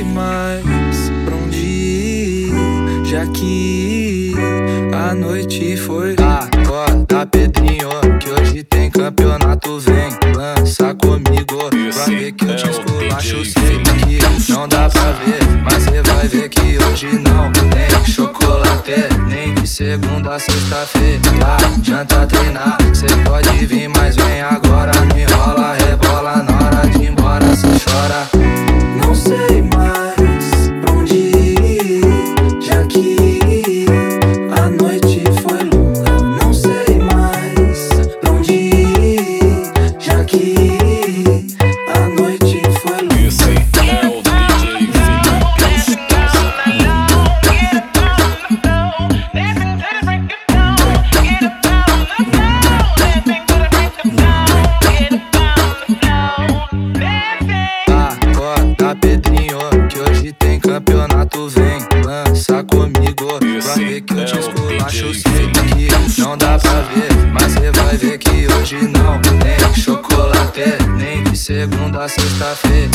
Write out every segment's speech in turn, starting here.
sei mais pra onde ir, já que a noite foi. Ah, Acorda, Pedrinho, que hoje tem campeonato, vem lança comigo. Pra ver que eu te esculacho, sei que não dá pra ver, mas você vai ver que hoje não tem chocolate, nem de segunda a sexta-feira. Adianta treinar, cê pode vir, mas vem agora. macho que não dá pra ver. Mas você vai ver que hoje não tem chocolate, nem de segunda a sexta-feira.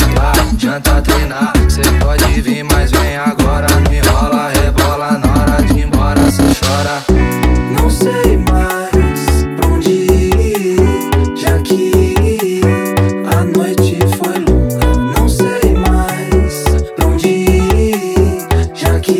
Janta treinar, cê pode vir, mas vem agora. Não enrola, rebola na hora de ir embora, cê chora. Não sei mais pra onde ir, já que. a noite foi longa. Não sei mais pra onde ir, já que